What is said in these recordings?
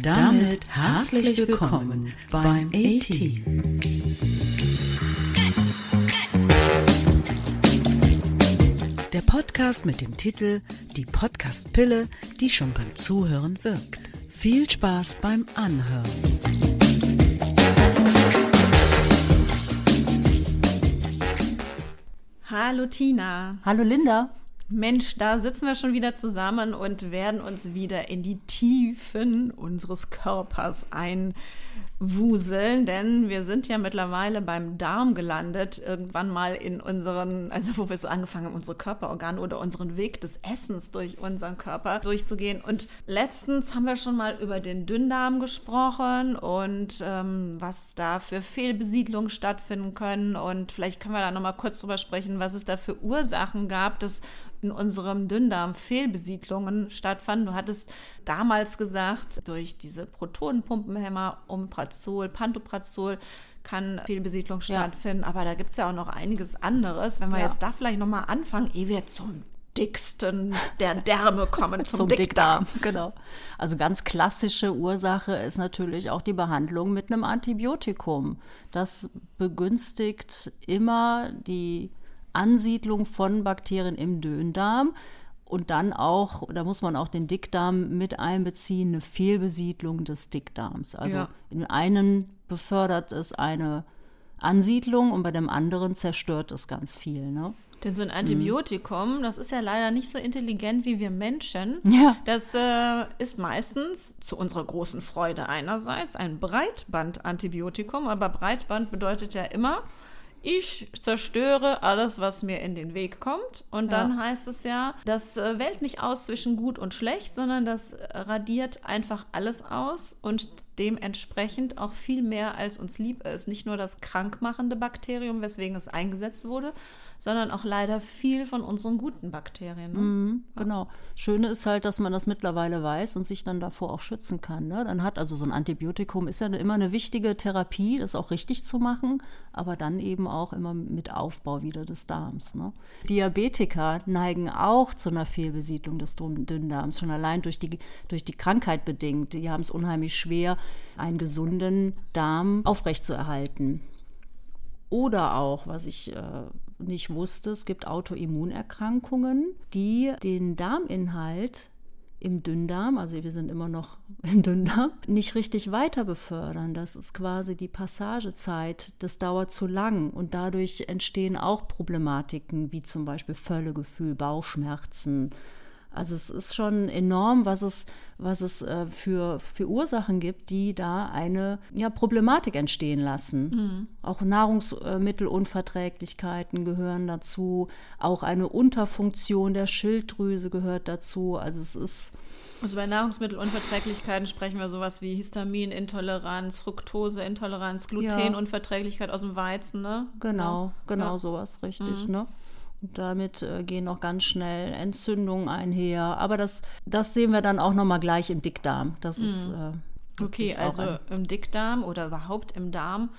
Und damit herzlich willkommen beim A-Team. Der Podcast mit dem Titel Die Podcast-Pille, die schon beim Zuhören wirkt. Viel Spaß beim Anhören. Hallo Tina. Hallo Linda. Mensch, da sitzen wir schon wieder zusammen und werden uns wieder in die Tiefen unseres Körpers einwuseln, denn wir sind ja mittlerweile beim Darm gelandet, irgendwann mal in unseren, also wo wir so angefangen haben, unsere Körperorgane oder unseren Weg des Essens durch unseren Körper durchzugehen. Und letztens haben wir schon mal über den Dünndarm gesprochen und ähm, was da für Fehlbesiedlungen stattfinden können. Und vielleicht können wir da nochmal kurz drüber sprechen, was es da für Ursachen gab, dass in unserem Dünndarm Fehlbesiedlungen stattfanden. Du hattest damals gesagt, durch diese Protonenpumpenhämmer, Omeprazol, Pantoprazol, kann Fehlbesiedlung stattfinden. Ja. Aber da gibt es ja auch noch einiges anderes. Wenn wir ja. jetzt da vielleicht nochmal anfangen, ehe wir zum dicksten der Därme kommen zum, zum Dickdarm. Dickdarm. Genau. Also ganz klassische Ursache ist natürlich auch die Behandlung mit einem Antibiotikum. Das begünstigt immer die Ansiedlung von Bakterien im Dünndarm und dann auch, da muss man auch den Dickdarm mit einbeziehen, eine Fehlbesiedlung des Dickdarms. Also ja. in einem befördert es eine Ansiedlung und bei dem anderen zerstört es ganz viel. Ne? Denn so ein Antibiotikum, mhm. das ist ja leider nicht so intelligent wie wir Menschen. Ja. Das äh, ist meistens zu unserer großen Freude einerseits ein Breitband-Antibiotikum, aber Breitband bedeutet ja immer, ich zerstöre alles, was mir in den Weg kommt. Und dann ja. heißt es ja, das äh, wählt nicht aus zwischen gut und schlecht, sondern das radiert einfach alles aus und dementsprechend auch viel mehr, als uns lieb ist. Nicht nur das krankmachende Bakterium, weswegen es eingesetzt wurde, sondern auch leider viel von unseren guten Bakterien. Ne? Mhm, genau. Schöne ist halt, dass man das mittlerweile weiß und sich dann davor auch schützen kann. Ne? Dann hat also so ein Antibiotikum ist ja immer eine wichtige Therapie, das auch richtig zu machen, aber dann eben auch immer mit Aufbau wieder des Darms. Ne? Diabetiker neigen auch zu einer Fehlbesiedlung des Dünndarms, schon allein durch die, durch die Krankheit bedingt. Die haben es unheimlich schwer, einen gesunden Darm aufrechtzuerhalten. Oder auch, was ich äh, nicht wusste, es gibt Autoimmunerkrankungen, die den Darminhalt im Dünndarm, also wir sind immer noch im Dünndarm, nicht richtig weiter befördern. Das ist quasi die Passagezeit, das dauert zu lang und dadurch entstehen auch Problematiken wie zum Beispiel Völlegefühl, Bauchschmerzen, also es ist schon enorm, was es, was es äh, für, für Ursachen gibt, die da eine ja, Problematik entstehen lassen. Mhm. Auch Nahrungsmittelunverträglichkeiten gehören dazu, auch eine Unterfunktion der Schilddrüse gehört dazu. Also es ist also bei Nahrungsmittelunverträglichkeiten sprechen wir sowas wie Histaminintoleranz, Fructoseintoleranz, Glutenunverträglichkeit ja. aus dem Weizen, ne? Genau, genau ja. sowas, richtig, mhm. ne? Damit äh, gehen auch ganz schnell Entzündungen einher. Aber das, das sehen wir dann auch nochmal gleich im Dickdarm. Das mhm. ist. Äh, okay, also im Dickdarm oder überhaupt im Darm,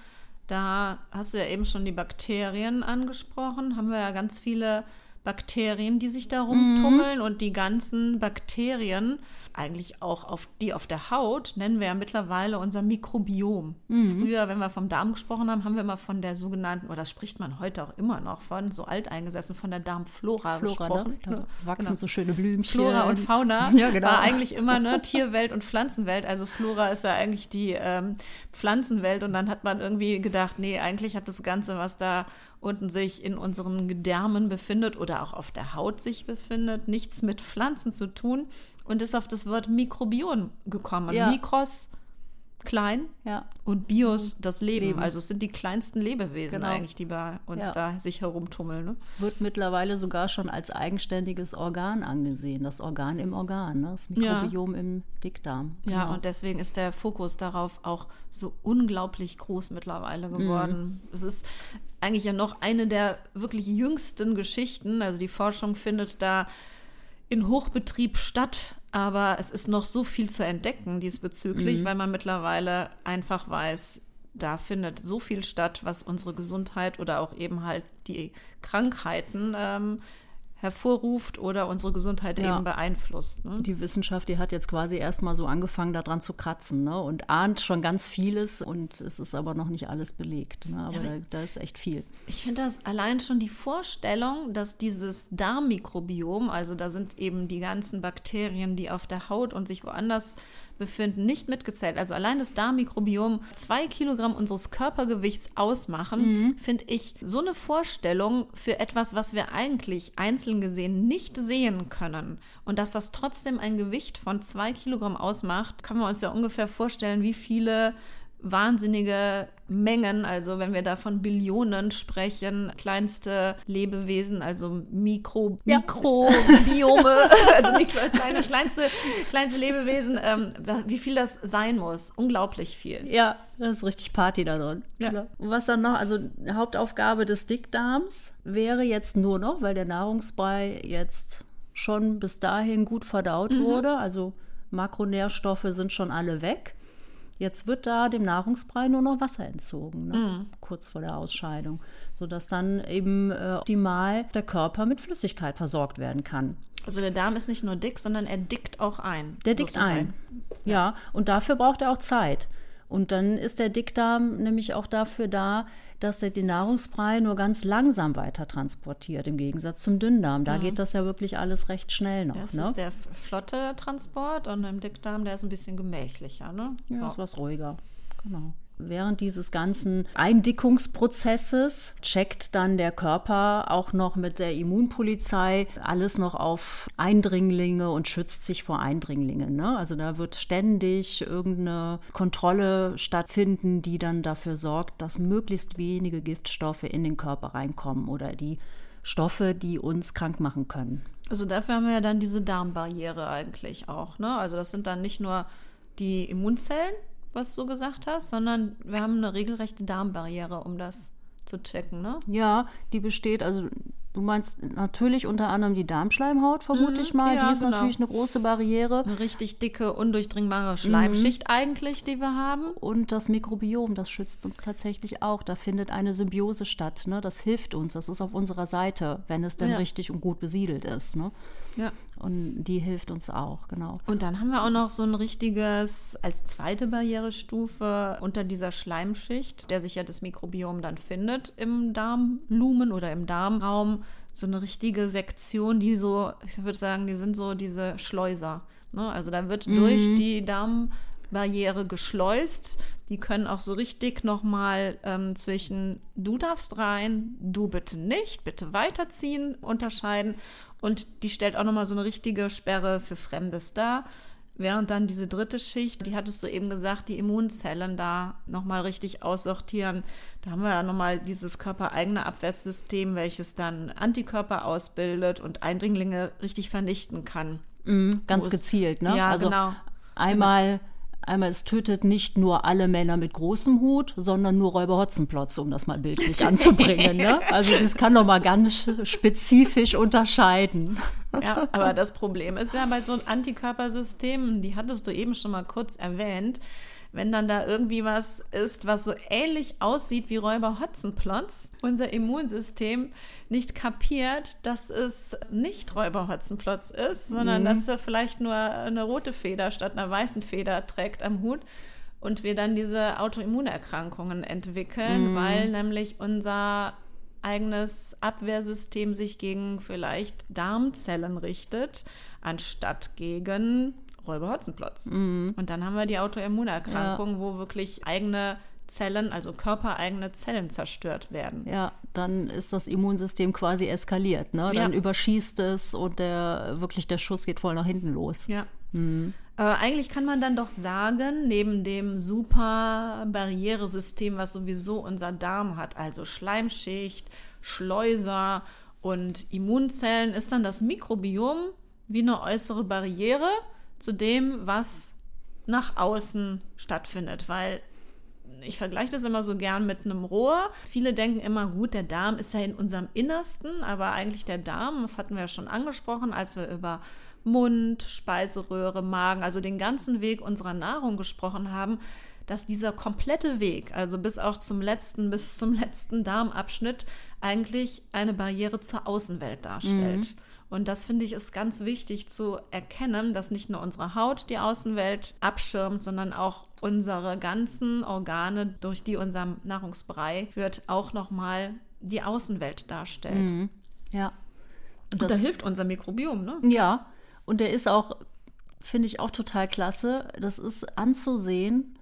da hast du ja eben schon die Bakterien angesprochen. Haben wir ja ganz viele Bakterien, die sich da rumtummeln mhm. und die ganzen Bakterien eigentlich auch auf die auf der Haut nennen wir ja mittlerweile unser Mikrobiom. Mhm. Früher, wenn wir vom Darm gesprochen haben, haben wir immer von der sogenannten, oder das spricht man heute auch immer noch von, so alteingesessen, von der Darmflora Flora, gesprochen. Ne? Da wachsen genau. so schöne Blümchen. Flora und Fauna ja, genau. war eigentlich immer ne, Tierwelt und Pflanzenwelt. Also Flora ist ja eigentlich die ähm, Pflanzenwelt und dann hat man irgendwie gedacht, nee, eigentlich hat das Ganze, was da unten sich in unseren Gedärmen befindet oder auch auf der Haut sich befindet, nichts mit Pflanzen zu tun und ist auf das Wort Mikrobiom gekommen. Ja. Mikros klein ja. und Bios das Leben. Leben. Also es sind die kleinsten Lebewesen genau. eigentlich, die bei uns ja. da sich herumtummeln. Ne? Wird mittlerweile sogar schon als eigenständiges Organ angesehen. Das Organ im Organ, ne? das Mikrobiom ja. im Dickdarm. Genau. Ja, und deswegen ist der Fokus darauf auch so unglaublich groß mittlerweile geworden. Mhm. Es ist eigentlich ja noch eine der wirklich jüngsten Geschichten. Also die Forschung findet da in Hochbetrieb statt, aber es ist noch so viel zu entdecken diesbezüglich, mhm. weil man mittlerweile einfach weiß, da findet so viel statt, was unsere Gesundheit oder auch eben halt die Krankheiten ähm, hervorruft oder unsere Gesundheit Ja. eben beeinflusst. Ne? Die Wissenschaft, die hat jetzt quasi erstmal so angefangen, daran zu kratzen ne? und ahnt schon ganz vieles und es ist aber noch nicht alles belegt. Ne? Aber da, da ist echt viel. Ich finde das allein schon die Vorstellung, dass dieses Darmmikrobiom, also da sind eben die ganzen Bakterien, die auf der Haut und sich woanders befinden, nicht mitgezählt. Also allein das Darmmikrobiom zwei Kilogramm unseres Körpergewichts ausmachen, finde ich so eine Vorstellung für etwas, was wir eigentlich einzeln gesehen nicht sehen können. Und dass das trotzdem ein Gewicht von zwei Kilogramm ausmacht, kann man uns ja ungefähr vorstellen, wie viele wahnsinnige Mengen, also wenn wir da von Billionen sprechen, kleinste Lebewesen, also Mikro, Ja. Mikrobiome, also Mikro, kleine, kleinste, kleinste Lebewesen, ähm, wie viel das sein muss. Unglaublich viel. Ja, das ist richtig Party da drin. Ja. Klar. Und was dann noch, also Hauptaufgabe des Dickdarms wäre jetzt nur noch, weil der Nahrungsbrei jetzt schon bis dahin gut verdaut wurde, also Makronährstoffe sind schon alle weg. Jetzt wird da dem Nahrungsbrei nur noch Wasser entzogen, ne? kurz vor der Ausscheidung, sodass dann eben äh, optimal der Körper mit Flüssigkeit versorgt werden kann. Also der Darm ist nicht nur dick, sondern er dickt auch ein. Der dickt sozusagen. ein. Ja, und dafür braucht er auch Zeit. Und dann ist der Dickdarm nämlich auch dafür da, dass er den Nahrungsbrei nur ganz langsam weiter transportiert, im Gegensatz zum Dünndarm. Da geht das ja wirklich alles recht schnell noch. Das ne? ist der flotte Transport und im Dickdarm, der ist ein bisschen gemächlicher. Ne? Ja, ist was ruhiger. Genau. Während dieses ganzen Eindickungsprozesses checkt dann der Körper auch noch mit der Immunpolizei alles noch auf Eindringlinge und schützt sich vor Eindringlingen. Ne? Also da wird ständig irgendeine Kontrolle stattfinden, die dann dafür sorgt, dass möglichst wenige Giftstoffe in den Körper reinkommen oder die Stoffe, die uns krank machen können. Also dafür haben wir ja dann diese Darmbarriere eigentlich auch. Ne? Also das sind dann nicht nur die Immunzellen, was du gesagt hast, sondern wir haben eine regelrechte Darmbarriere, um das zu checken. Ne? Ja, die besteht, also du meinst natürlich unter anderem die Darmschleimhaut, vermute Mhm, ich mal. ja, die ist genau. natürlich eine große Barriere. Eine richtig dicke, undurchdringbare Schleimschicht Mhm. eigentlich, die wir haben. Und das Mikrobiom, das schützt uns tatsächlich auch. Da findet eine Symbiose statt. Ne? Das hilft uns. Das ist auf unserer Seite, wenn es denn Ja. richtig und gut besiedelt ist. Ne? Ja. Und die hilft uns auch, genau. Und dann haben wir auch noch so ein richtiges, als zweite Barrierestufe unter dieser Schleimschicht, der sich ja das Mikrobiom dann findet im Darmlumen oder im Darmraum, so eine richtige Sektion, die so, ich würde sagen, die sind so diese Schleuser. Ne? Also da wird durch die Darmbarriere geschleust. Die können auch so richtig nochmal ähm, zwischen du darfst rein, du bitte nicht, bitte weiterziehen unterscheiden. Und die stellt auch nochmal so eine richtige Sperre für Fremdes dar. Während dann diese dritte Schicht, die hattest du eben gesagt, die Immunzellen da nochmal richtig aussortieren. Da haben wir ja nochmal dieses körpereigene Abwehrsystem, welches dann Antikörper ausbildet und Eindringlinge richtig vernichten kann. Ganz Wo es- gezielt, ne? Ja, also genau. einmal, einmal, es tötet nicht nur alle Männer mit großem Hut, sondern nur Räuber Hotzenplotz, um das mal bildlich anzubringen. ne? Also das kann noch mal ganz spezifisch unterscheiden. Ja, aber das Problem ist ja bei so einem Antikörpersystem, die hattest du eben schon mal kurz erwähnt, wenn dann da irgendwie was ist, was so ähnlich aussieht wie Räuber Hotzenplotz, unser Immunsystem nicht kapiert, dass es nicht Räuber Hotzenplotz ist, sondern dass er vielleicht nur eine rote Feder statt einer weißen Feder trägt am Hut und wir dann diese Autoimmunerkrankungen entwickeln, weil nämlich unser eigenes Abwehrsystem sich gegen vielleicht Darmzellen richtet, anstatt gegen Räuber-Hotzenplotz. Und dann haben wir die Autoimmunerkrankung, wo wirklich eigene Zellen, also körpereigene Zellen zerstört werden. Ja, dann ist das Immunsystem quasi eskaliert. Ne? Dann Ja. überschießt es und der, wirklich der Schuss geht voll nach hinten los. Ja. Aber eigentlich kann man dann doch sagen, neben dem super Barrieresystem, was sowieso unser Darm hat, also Schleimschicht, Schleuser und Immunzellen, ist dann das Mikrobiom wie eine äußere Barriere zu dem, was nach außen stattfindet. Weil ich vergleiche das immer so gern mit einem Rohr. Viele denken immer, gut, der Darm ist ja in unserem Innersten, aber eigentlich der Darm, das hatten wir ja schon angesprochen, als wir über Mund, Speiseröhre, Magen, also den ganzen Weg unserer Nahrung gesprochen haben, dass dieser komplette Weg, also bis auch zum letzten, bis zum letzten Darmabschnitt, eigentlich eine Barriere zur Außenwelt darstellt. Und das finde ich ist ganz wichtig zu erkennen, dass nicht nur unsere Haut die Außenwelt abschirmt, sondern auch unsere ganzen Organe, durch die unser Nahrungsbrei führt, auch nochmal die Außenwelt darstellt. Ja. Und, da hilft unser Mikrobiom, ne? Ja, und der ist auch, finde ich auch total klasse. Das ist anzusehen,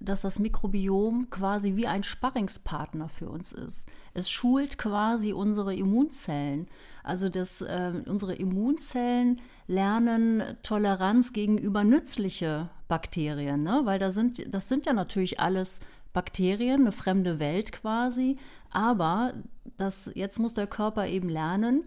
dass das Mikrobiom quasi wie ein Sparringspartner für uns ist. Es schult quasi unsere Immunzellen. Also das, äh, unsere Immunzellen lernen Toleranz gegenüber nützliche Bakterien, ne? weil da sind, das sind ja natürlich alles Bakterien, eine fremde Welt quasi. Aber das, jetzt muss der Körper eben lernen,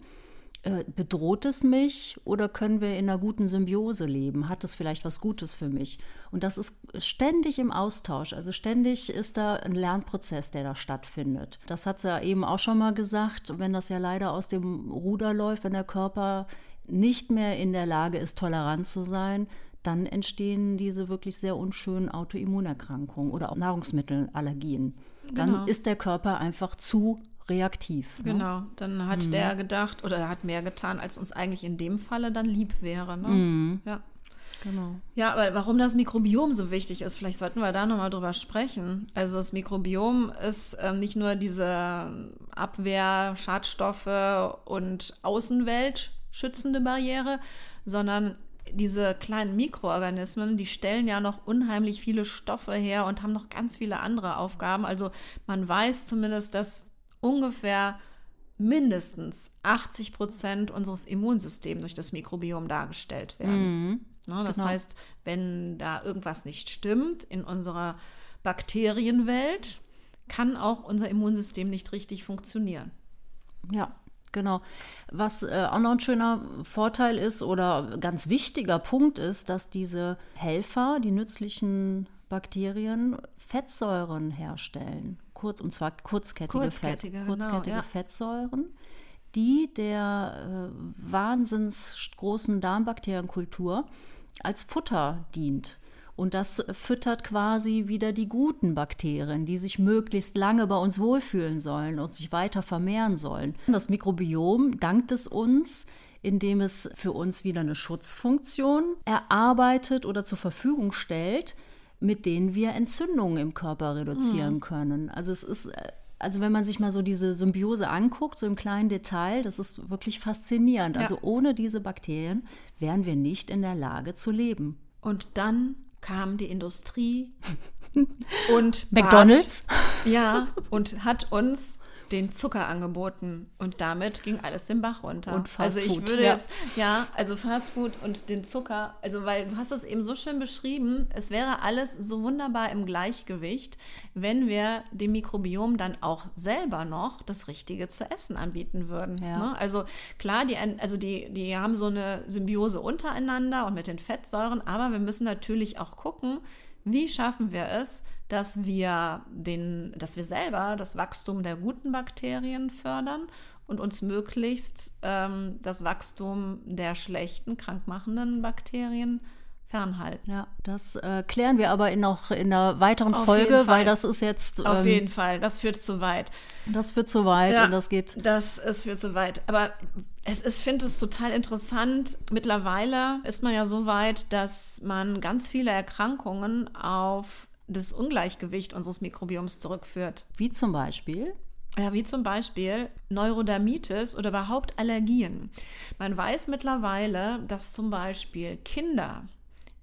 bedroht es mich oder können wir in einer guten Symbiose leben? Hat es vielleicht was Gutes für mich? Und das ist ständig im Austausch. Also ständig ist da ein Lernprozess, der da stattfindet. Das hat sie ja eben auch schon mal gesagt, wenn das ja leider aus dem Ruder läuft, wenn der Körper nicht mehr in der Lage ist, tolerant zu sein, dann entstehen diese wirklich sehr unschönen Autoimmunerkrankungen oder auch Nahrungsmittelallergien. Dann Genau. ist der Körper einfach zu reaktiv. Ne? Genau, dann hat der gedacht oder er hat mehr getan, als uns eigentlich in dem Falle dann lieb wäre. Ne? Mhm. Ja. Genau. Ja, aber warum das Mikrobiom so wichtig ist, vielleicht sollten wir da nochmal drüber sprechen. Also das Mikrobiom ist ähm, nicht nur diese Abwehr, Schadstoffe und Außenwelt schützende Barriere, sondern diese kleinen Mikroorganismen, die stellen ja noch unheimlich viele Stoffe her und haben noch ganz viele andere Aufgaben. Also man weiß zumindest, dass ungefähr mindestens 80 Prozent unseres Immunsystems durch das Mikrobiom dargestellt werden. Ne, das genau. heißt, wenn da irgendwas nicht stimmt in unserer Bakterienwelt, kann auch unser Immunsystem nicht richtig funktionieren. Ja, genau. Was äh, auch noch ein schöner Vorteil ist oder ganz wichtiger Punkt ist, dass diese Helfer, die nützlichen Bakterien, Fettsäuren herstellen. Kurz, und zwar kurzkettige, Kurzkettige, Fett, genau, kurzkettige ja. Fettsäuren, die der äh, wahnsinns großen Darmbakterienkultur als Futter dient. Und das füttert quasi wieder die guten Bakterien, die sich möglichst lange bei uns wohlfühlen sollen und sich weiter vermehren sollen. Das Mikrobiom dankt es uns, indem es für uns wieder eine Schutzfunktion erarbeitet oder zur Verfügung stellt, mit denen wir Entzündungen im Körper reduzieren können. Also es ist, äh, also wenn man sich mal so diese Symbiose anguckt, so im kleinen Detail, das ist wirklich faszinierend. Ja. Also ohne diese Bakterien wären wir nicht in der Lage zu leben. Und dann kam die Industrie und McDonald's? Bat, ja, und hat uns den Zucker angeboten und damit ging alles den Bach runter. Und Fast also ich Food, würde ja. jetzt ja, also Fast Food und den Zucker, also weil du hast es eben so schön beschrieben, es wäre alles so wunderbar im Gleichgewicht, wenn wir dem Mikrobiom dann auch selber noch das Richtige zu essen anbieten würden. Ja. Ne? Also klar, die, also die, die haben so eine Symbiose untereinander und mit den Fettsäuren, aber wir müssen natürlich auch gucken, wie schaffen wir es, dass wir den, dass wir selber das Wachstum der guten Bakterien fördern und uns möglichst ähm, das Wachstum der schlechten, krankmachenden Bakterien fernhalten. Ja, das äh, klären wir aber in noch in einer weiteren Auf Folge, weil das ist jetzt, Auf ähm, jeden Fall, das führt zu weit. das wird zu weit Ja. und das geht. Das ist für zu weit. Aber es ist, finde es total interessant. Mittlerweile ist man ja so weit, dass man ganz viele Erkrankungen auf das Ungleichgewicht unseres Mikrobioms zurückführt. Wie zum Beispiel. Ja, wie zum Beispiel Neurodermitis oder überhaupt Allergien. Man weiß mittlerweile, dass zum Beispiel Kinder,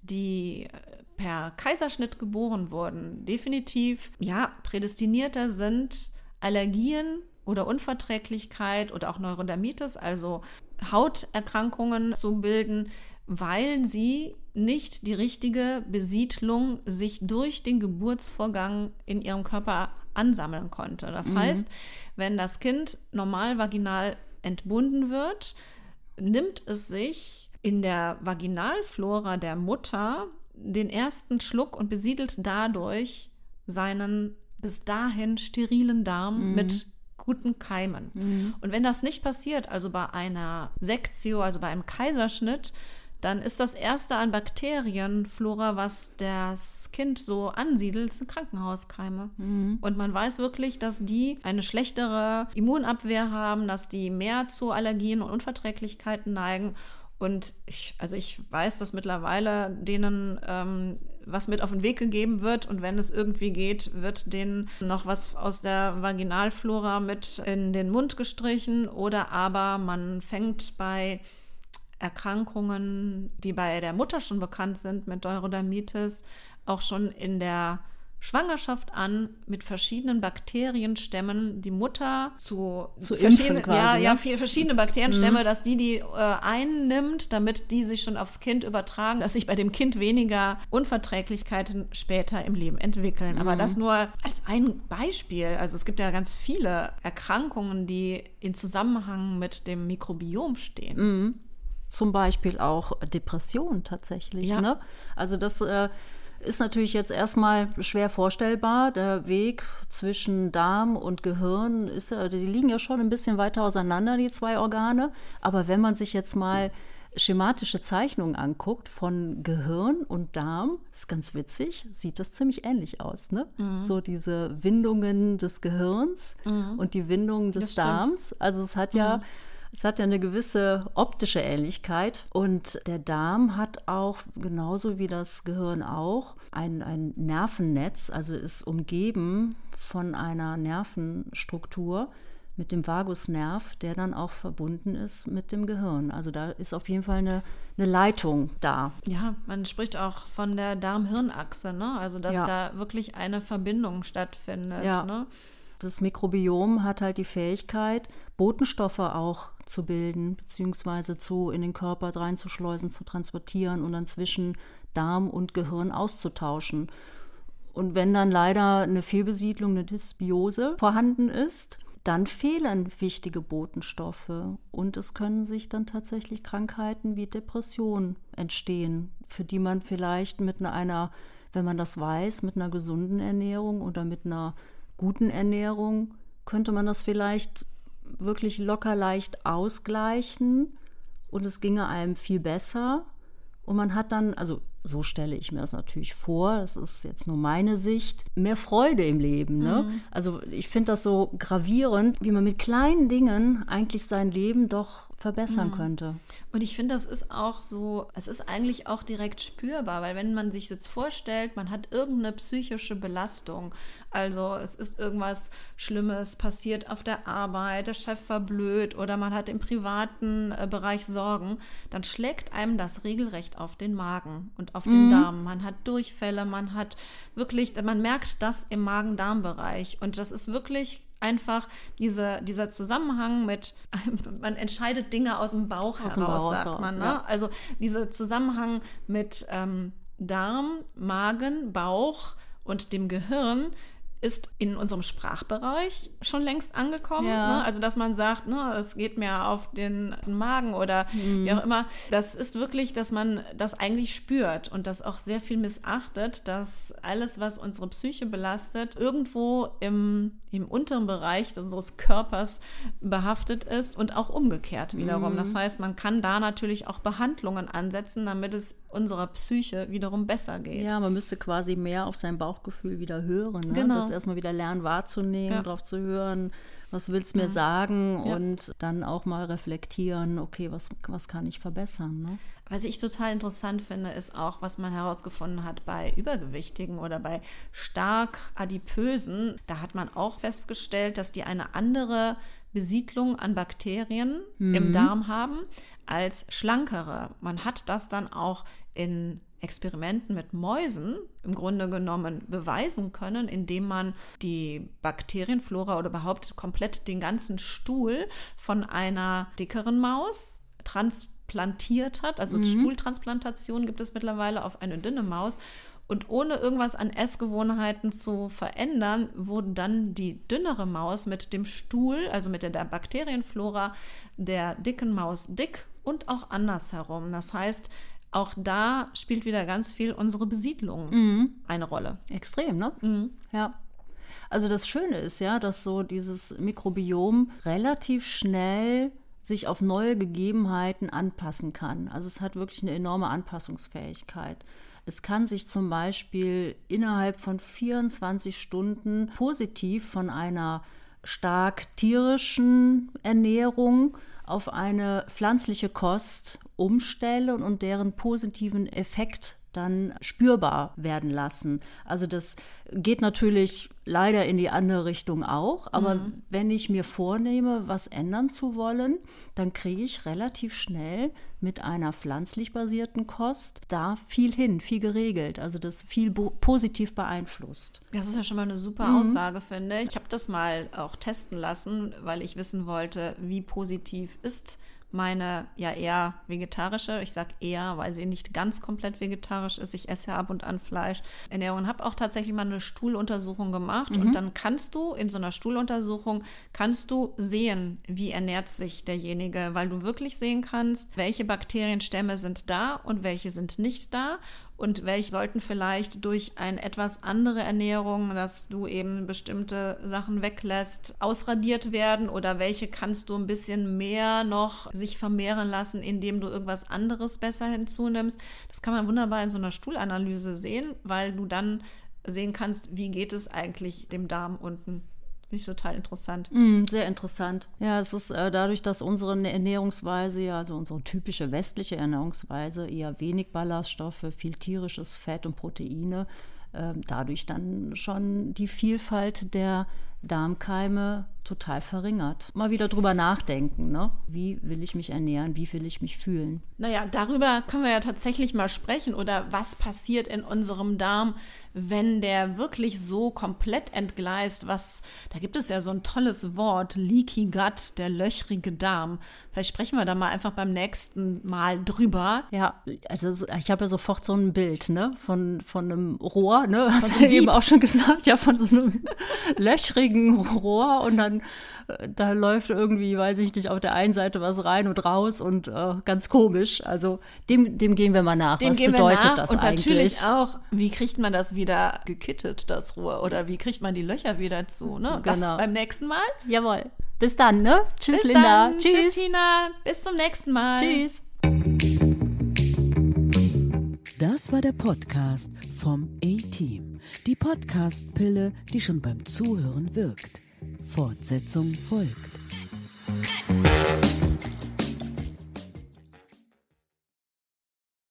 die per Kaiserschnitt geboren wurden, definitiv ja prädestinierter sind, Allergien oder Unverträglichkeit oder auch Neurodermitis, also Hauterkrankungen zu bilden, weil sie nicht die richtige Besiedlung sich durch den Geburtsvorgang in ihrem Körper ansammeln konnte. Das heißt, wenn das Kind normal vaginal entbunden wird, nimmt es sich in der Vaginalflora der Mutter den ersten Schluck und besiedelt dadurch seinen bis dahin sterilen Darm mit guten Keimen. Und wenn das nicht passiert, also bei einer Sektio, also bei einem Kaiserschnitt, dann ist das erste an Bakterienflora, was das Kind so ansiedelt, sind Krankenhauskeime. Mhm. Und man weiß wirklich, dass die eine schlechtere Immunabwehr haben, dass die mehr zu Allergien und Unverträglichkeiten neigen. Und ich, also ich weiß, dass mittlerweile denen ähm, was mit auf den Weg gegeben wird und wenn es irgendwie geht, wird denen noch was aus der Vaginalflora mit in den Mund gestrichen oder aber man fängt bei Erkrankungen, die bei der Mutter schon bekannt sind mit Neurodermitis, auch schon in der Schwangerschaft an mit verschiedenen Bakterienstämmen die Mutter zu, zu verschiedenen, quasi, ja, ne? ja, viele verschiedene Bakterienstämme, Mhm. dass die die äh, einnimmt, damit die sich schon aufs Kind übertragen, dass sich bei dem Kind weniger Unverträglichkeiten später im Leben entwickeln. Mhm. Aber das nur als ein Beispiel. Also es gibt ja ganz viele Erkrankungen, die in Zusammenhang mit dem Mikrobiom stehen. Mhm. Zum Beispiel auch Depression tatsächlich. Ja. Ne? Also das äh, ist natürlich jetzt erstmal schwer vorstellbar. Der Weg zwischen Darm und Gehirn ist ja, die liegen ja schon ein bisschen weiter auseinander, die zwei Organe. Aber wenn man sich jetzt mal schematische Zeichnungen anguckt von Gehirn und Darm, ist ganz witzig, sieht das ziemlich ähnlich aus. Ne? Mhm. So diese Windungen des Gehirns und die Windungen des. Darms. Also es hat ja es hat ja eine gewisse optische Ähnlichkeit und der Darm hat auch, genauso wie das Gehirn auch, ein, ein Nervennetz, also ist umgeben von einer Nervenstruktur mit dem Vagusnerv, der dann auch verbunden ist mit dem Gehirn. Also da ist auf jeden Fall eine, eine Leitung da. Ja, man spricht auch von der Darm-Hirn-Achse, ne? Also dass Ja. da wirklich eine Verbindung stattfindet. Ja. Ne? Das Mikrobiom hat halt die Fähigkeit, Botenstoffe auch zu bilden, beziehungsweise zu in den Körper reinzuschleusen, zu transportieren und dann zwischen Darm und Gehirn auszutauschen. Und wenn dann leider eine Fehlbesiedlung, eine Dysbiose vorhanden ist, dann fehlen wichtige Botenstoffe und es können sich dann tatsächlich Krankheiten wie Depression entstehen, für die man vielleicht mit einer, wenn man das weiß, mit einer gesunden Ernährung oder mit einer guten Ernährung könnte man das vielleicht wirklich locker leicht ausgleichen und es ginge einem viel besser. Und man hat dann, also so stelle ich mir das natürlich vor, das ist jetzt nur meine Sicht, mehr Freude im Leben. Ne? Also ich finde das so gravierend, wie man mit kleinen Dingen eigentlich sein Leben doch verbessern könnte. Und ich finde, das ist auch so, es ist eigentlich auch direkt spürbar, weil wenn man sich jetzt vorstellt, man hat irgendeine psychische Belastung, also es ist irgendwas Schlimmes passiert auf der Arbeit, der Chef war blöd oder man hat im privaten äh, Bereich Sorgen, dann schlägt einem das regelrecht auf den Magen und auf den Darm. Man hat Durchfälle, man hat wirklich, man merkt das im Magen-Darm-Bereich und das ist wirklich einfach diese, dieser Zusammenhang mit, man entscheidet Dinge aus dem Bauch Aus heraus, dem Bauch sagt man. Ne? ja. Also dieser Zusammenhang mit ähm, Darm, Magen, Bauch und dem Gehirn ist in unserem Sprachbereich schon längst angekommen. Ja. Ne? Also, dass man sagt, ne, es geht mir auf den, auf den Magen oder Mhm. wie auch immer. Das ist wirklich, dass man das eigentlich spürt und das auch sehr viel missachtet, dass alles, was unsere Psyche belastet, irgendwo im, im unteren Bereich unseres Körpers behaftet ist und auch umgekehrt wiederum. Mhm. Das heißt, man kann da natürlich auch Behandlungen ansetzen, damit es unserer Psyche wiederum besser geht. Ja, man müsste quasi mehr auf sein Bauchgefühl wieder hören. Ne? Genau. Das erstmal wieder lernen wahrzunehmen, Ja. drauf zu hören, was willst du mir sagen Ja. und dann auch mal reflektieren, okay, was, was kann ich verbessern. Ne? Was ich total interessant finde, ist auch, was man herausgefunden hat bei Übergewichtigen oder bei stark adipösen. Da hat man auch festgestellt, dass die eine andere Besiedlung an Bakterien im Darm haben als schlankere. Man hat das dann auch in Experimenten mit Mäusen im Grunde genommen beweisen können, indem man die Bakterienflora oder überhaupt komplett den ganzen Stuhl von einer dickeren Maus transplantiert hat. Also Stuhltransplantation gibt es mittlerweile auf eine dünne Maus. Und ohne irgendwas an Essgewohnheiten zu verändern, wurde dann die dünnere Maus mit dem Stuhl, also mit der, der Bakterienflora der dicken Maus dick und auch andersherum. Das heißt, auch da spielt wieder ganz viel unsere Besiedlung eine Rolle. Extrem, ne? Ja. Also das Schöne ist ja, dass so dieses Mikrobiom relativ schnell sich auf neue Gegebenheiten anpassen kann. Also es hat wirklich eine enorme Anpassungsfähigkeit. Es kann sich zum Beispiel innerhalb von 24 Stunden positiv von einer stark tierischen Ernährung auf eine pflanzliche Kost umstellen und deren positiven Effekt dann spürbar werden lassen. Also das geht natürlich leider in die andere Richtung auch, aber mhm. wenn ich mir vornehme, was ändern zu wollen, dann kriege ich relativ schnell mit einer pflanzlich basierten Kost da viel hin, viel geregelt, also das viel positiv beeinflusst. Das ist ja schon mal eine super mhm. Aussage, finde ich. Ich habe das mal auch testen lassen, weil ich wissen wollte, wie positiv ist meine ja eher vegetarische, ich sage eher, weil sie nicht ganz komplett vegetarisch ist. Ich esse ja ab und an Fleisch. Ernährung habe auch tatsächlich mal eine Stuhluntersuchung gemacht mhm. und dann kannst du in so einer Stuhluntersuchung kannst du sehen, wie ernährt sich derjenige, weil du wirklich sehen kannst, welche Bakterienstämme sind da und welche sind nicht da und welche sollten vielleicht durch eine etwas andere Ernährung, dass du eben bestimmte Sachen weglässt, ausradiert werden oder welche kannst du ein bisschen mehr noch sich vermehren lassen, indem du irgendwas anderes besser hinzunimmst. Das kann man wunderbar in so einer Stuhlanalyse sehen, weil du dann sehen kannst, wie geht es eigentlich dem Darm unten. Finde ich total interessant. Mm, sehr interessant. Ja, es ist äh, dadurch, dass unsere Ernährungsweise, ja, also unsere typische westliche Ernährungsweise, eher wenig Ballaststoffe, viel tierisches Fett und Proteine, äh, dadurch dann schon die Vielfalt der Darmkeime total verringert. Mal wieder drüber nachdenken, ne? Wie will ich mich ernähren? Wie will ich mich fühlen? Naja, darüber können wir ja tatsächlich mal sprechen. Oder was passiert in unserem Darm, wenn der wirklich so komplett entgleist? Was, da gibt es ja so ein tolles Wort, Leaky Gut, der löchrige Darm. Vielleicht sprechen wir da mal einfach beim nächsten Mal drüber. Ja, also ich habe ja sofort so ein Bild, ne? Von, von einem Rohr, ne? Hast du eben auch schon gesagt, ja, von so einem löchrigen Rohr und dann äh, da läuft irgendwie, weiß ich nicht, auf der einen Seite was rein und raus und äh, ganz komisch. Also dem, dem gehen wir mal nach. Dem was gehen bedeutet wir nach das und eigentlich? natürlich auch, wie kriegt man das wieder gekittet, das Rohr? Oder wie kriegt man die Löcher wieder zu? Ne? Das Genau. beim nächsten Mal. Jawohl. Bis dann, ne? Tschüss, Bis Linda. dann. Tschüss. Tschüss, Tina. Bis zum nächsten Mal. Tschüss. Das war der Podcast vom A-Team. Die Podcast-Pille, die schon beim Zuhören wirkt. Fortsetzung folgt.